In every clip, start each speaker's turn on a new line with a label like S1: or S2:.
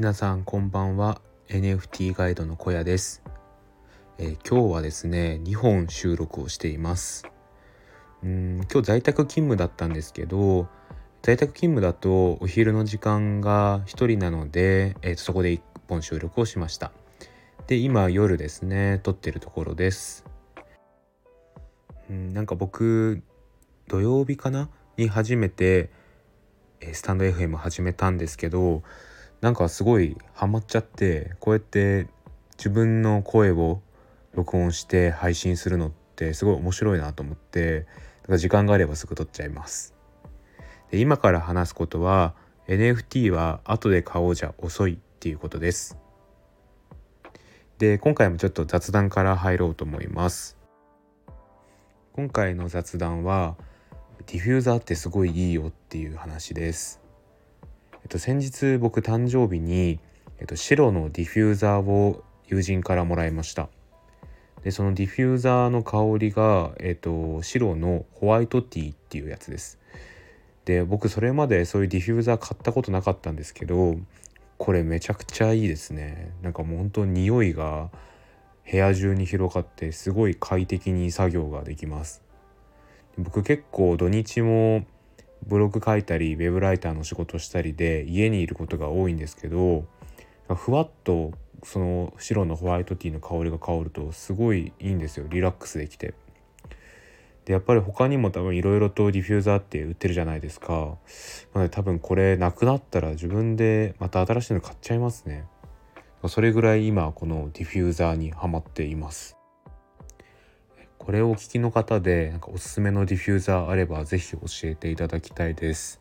S1: 皆さんこんばんは。NFT ガイドの小屋です、えー、今日はですね2本収録をしています。うん今日在宅勤務だったんですけど在宅勤務だとお昼の時間が1人なので、えー、そこで1本収録をしました。で今夜ですね撮ってるところです。うんなんか僕土曜日かな？に初めてスタンド FM 始めたんですけどなんかすごいハマっちゃってこうやって自分の声を録音して配信するのってすごい面白いなと思ってだから時間があればすぐ撮っちゃいます。で今から話すことは NFT は後で買おうじゃ遅いっていうことです。で今回もちょっと雑談から入ろうと思います。今回の雑談はディフューザーってすごいいいよっていう話です。と、先日僕誕生日に、えっと、白のディフューザーを友人からもらいました。でそのディフューザーの香りが、えっと、白のホワイトティーっていうやつです。で僕それまでそういうディフューザー買ったことなかったんですけどこれめちゃくちゃいいですね。なんかもう本当匂いが部屋中に広がってすごい快適に作業ができます。僕結構土日もブログ書いたりウェブライターの仕事したりで家にいることが多いんですけどふわっとその白のホワイトティーの香りが香るとすごいいいんですよリラックスできて。でやっぱり他にも多分いろいろとディフューザーって売ってるじゃないですか。なので多分これなくなったら自分でまた新しいの買っちゃいますね。それぐらい今このディフューザーにはまっています。これをお聞きの方でなんかおすすめのディフューザーあれば是非教えていただきたいです。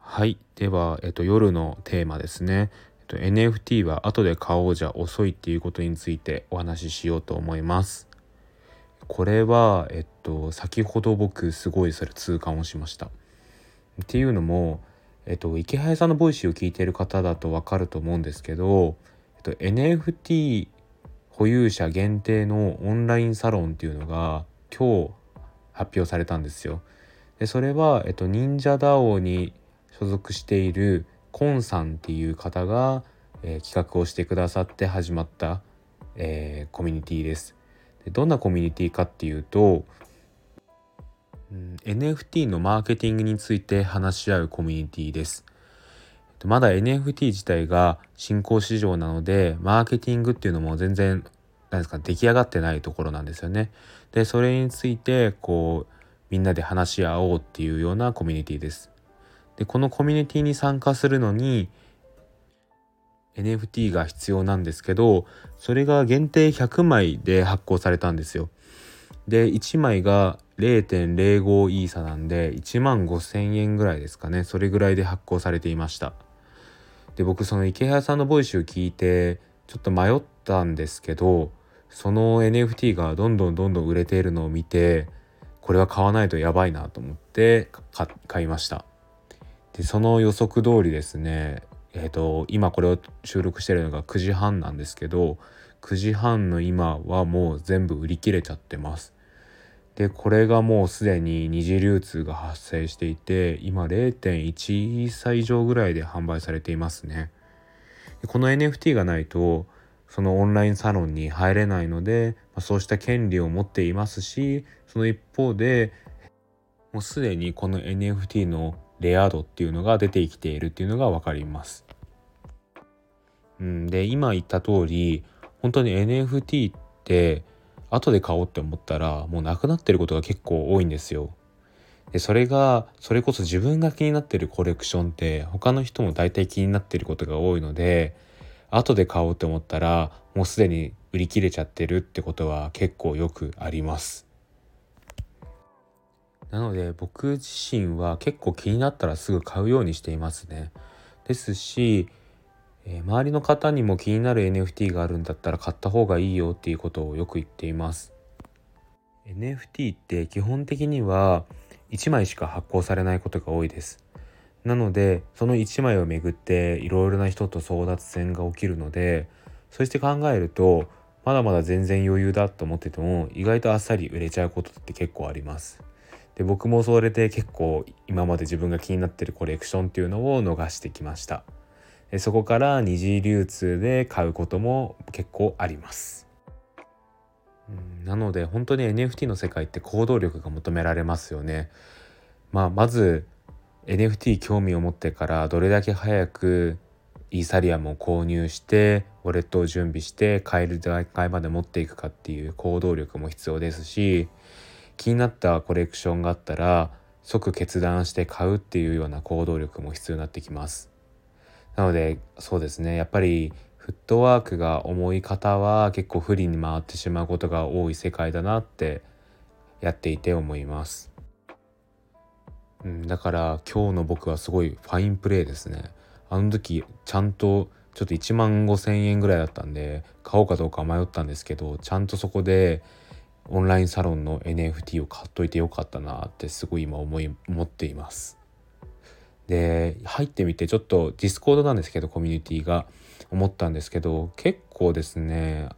S1: はい。では、えっと、夜のテーマですね。えっと、NFT は後で買おうじゃ遅いっていうことについてお話ししようと思います。これは、えっと、先ほど僕すごいそれ痛感をしました。っていうのも、えっと、イケハヤさんの Voicy を聞いている方だとわかると思うんですけど、えっと、NFT 保有者限定のオンラインサロンっていうのが今日発表されたんですよ。でそれは、えっと、忍者 DAO に所属しているコンさんっていう方が、えー、企画をしてくださって始まった、えー、コミュニティです。でどんなコミュニティかっていうと、うん、NFT のマーケティングについて話し合うコミュニティです。まだ NFT 自体が新興市場なのでマーケティングっていうのも全然何ですか出来上がってないところなんですよね。でそれについてこうみんなで話し合おうっていうようなコミュニティです。でこのコミュニティに参加するのに NFT が必要なんですけどそれが限定100枚で発行されたんですよ。で1枚が0.05イーサなんで1万5,000円ぐらいですかねそれぐらいで発行されていました。で僕その池原さんのボイスを聞いてちょっと迷ったんですけどその NFT がどんどんどんどん売れているのを見てこれは買わないとやばいなと思って買いました。でその予測通りですねえっ、ー、と今これを収録してるのが9時半なんですけど9時半の今はもう全部売り切れちゃってます。でこれがもうすでに二次流通が発生していて今0.1歳以上ぐらいで販売されていますねこの NFT がないとそのオンラインサロンに入れないので、そうした権利を持っていますしその一方でもうすでにこの NFT のレア度っていうのが出てきているっていうのが分かります。うん、で今言った通り本当に NFT って後で買おうって思ったらもうなくなってることが結構多いんですよ。でそれがそれこそ自分が気になってるコレクションって他の人も大体気になってることが多いので後で買おうって思ったらもうすでに売り切れちゃってるってことは結構よくあります。なので僕自身は結構気になったらすぐ買うようにしていますね。ですしえー、周りの方にも気になる NFT があるんだったら買った方がいいよっていうことをよく言っています。NFT って基本的には1枚しか発行されないことが多いです。なのでその1枚をめぐっていろいろな人と争奪戦が起きるのでそして考えるとまだまだ全然余裕だと思ってても意外とあっさり売れちゃうことって結構あります。で僕もそれで結構今まで自分が気になってるコレクションっていうのを逃してきました。そこから二次流通で買うことも結構ありますなので本当に NFT の世界って行動力が求められますよねまあまず NFT 興味を持ってからどれだけ早くイーサリアムを購入してウォレットを準備して買える段階まで持っていくかっていう行動力も必要ですし気になったコレクションがあったら即決断して買うっていうような行動力も必要になってきます。なのでそうですねやっぱりフットワークが重い方は結構不利に回ってしまうことが多い世界だなってやっていて思います。うん、だから今日の僕はすごいファインプレーですね。あの時ちゃんとちょっと1万5,000円ぐらいだったんで買おうかどうか迷ったんですけどちゃんとそこでオンラインサロンの NFT を買っといてよかったなってすごい今思い思っています。で入ってみてちょっと Discord なんですけどコミュニティが思ったんですけど結構ですね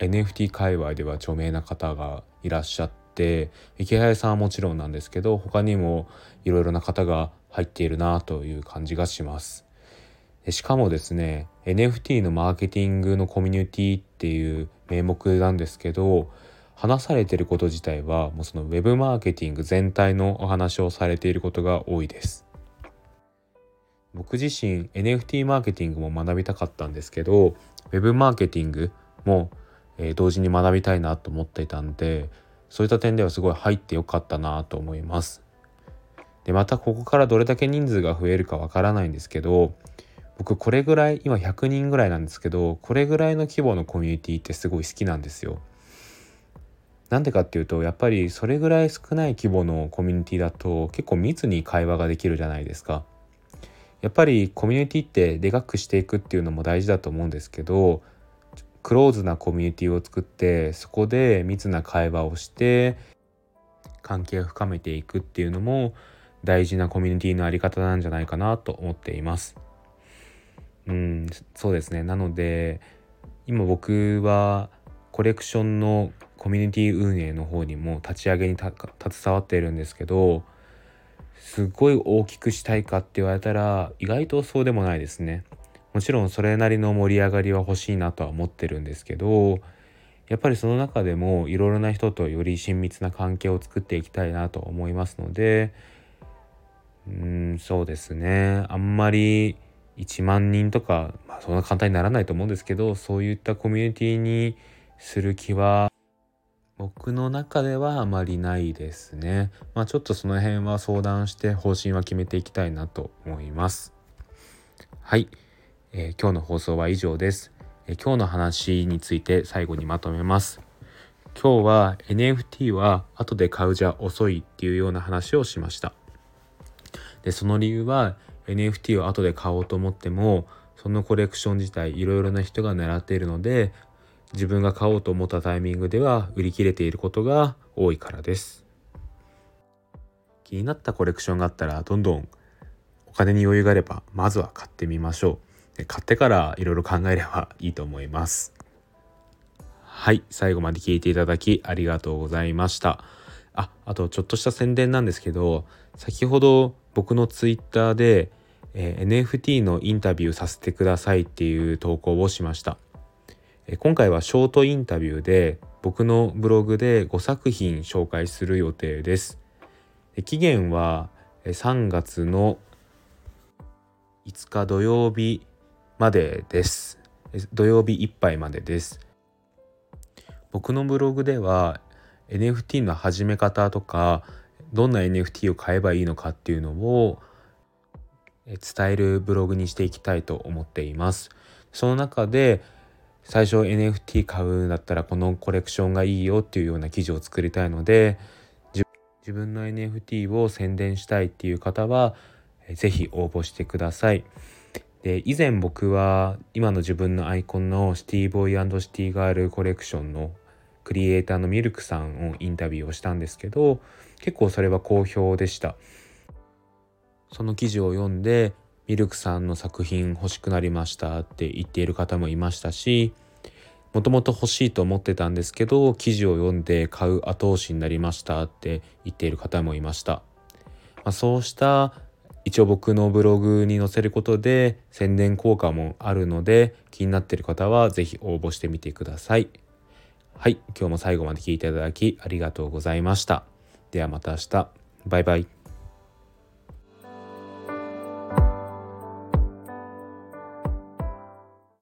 S1: NFT 界隈では著名な方がいらっしゃってイケハヤさんはもちろんなんですけど他にもいろいろな方が入っているなという感じがします。しかもですね NFT のマーケティングのコミュニティっていう名目なんですけど話されてること自体はもうそのウェブマーケティング全体のお話をされていることが多いです。僕自身 NFT マーケティングも学びたかったんですけどウェブマーケティングも、えー、同時に学びたいなと思っていたんでそういった点ではすごい入ってよかったなと思います。でまたここからどれだけ人数が増えるかわからないんですけど僕これぐらい今100人ぐらいなんですけどこれぐらいの規模のコミュニティってすごい好きなんですよ。なんでかっていうとやっぱりそれぐらい少ない規模のコミュニティだと結構密に会話ができるじゃないですか。やっぱりコミュニティってでかくしていくっていうのも大事だと思うんですけどクローズなコミュニティを作ってそこで密な会話をして関係を深めていくっていうのも大事なコミュニティのあり方なんじゃないかなと思っています。うん、そうですね。なので今僕はコレクションのコミュニティ運営の方にも立ち上げに携わっているんですけどすごい大きくしたいかって言われたら意外とそうでもないですね。もちろんそれなりの盛り上がりは欲しいなとは思ってるんですけどやっぱりその中でもいろいろな人とより親密な関係を作っていきたいなと思いますのでうんそうですねあんまり1万人とか、まあ、そんな簡単にならないと思うんですけどそういったコミュニティにする気は僕の中ではあまりないですね。まあちょっとその辺は相談して方針は決めていきたいなと思います。はい、えー、今日の放送は以上です、えー、今日の話について最後にまとめます。今日は NFT は後で買うじゃ遅いっていうような話をしました。でその理由は NFT を後で買おうと思ってもそのコレクション自体いろいろな人が狙っているので自分が買おうと思ったタイミングでは売り切れていることが多いからです。気になったコレクションがあったらどんどんお金に余裕があればまずは買ってみましょう。買ってからいろいろ考えればいいと思います。はい最後まで聞いていただきありがとうございました。ああとちょっとした宣伝なんですけど先ほど僕のツイッターで、えー、NFT のインタビューさせてくださいっていう投稿をしました。今回はショートインタビューで僕のブログで5作品紹介する予定です。期限は3月の5日土曜日までです。土曜日いっぱいまでです。僕のブログでは NFT の始め方とかどんな NFT を買えばいいのかっていうのを伝えるブログにしていきたいと思っています。その中で最初 NFT 買うんだったらこのコレクションがいいよっていうような記事を作りたいので自分の NFT を宣伝したいっていう方は是非応募してください。で以前僕は今の自分のアイコンのシティボーイシティガールコレクションのクリエイターのミルクさんをインタビューをしたんですけど結構それは好評でしたその記事を読んでミルクさんの作品欲しくなりましたって言っている方もいましたしもともと欲しいと思ってたんですけど記事を読んで買う後押しになりましたって言っている方もいました、まあ、そうした一応僕のブログに載せることで宣伝効果もあるので気になっている方は是非応募してみてください。はい今日も最後まで聞いていただきありがとうございました。ではまた明日。バイバイ。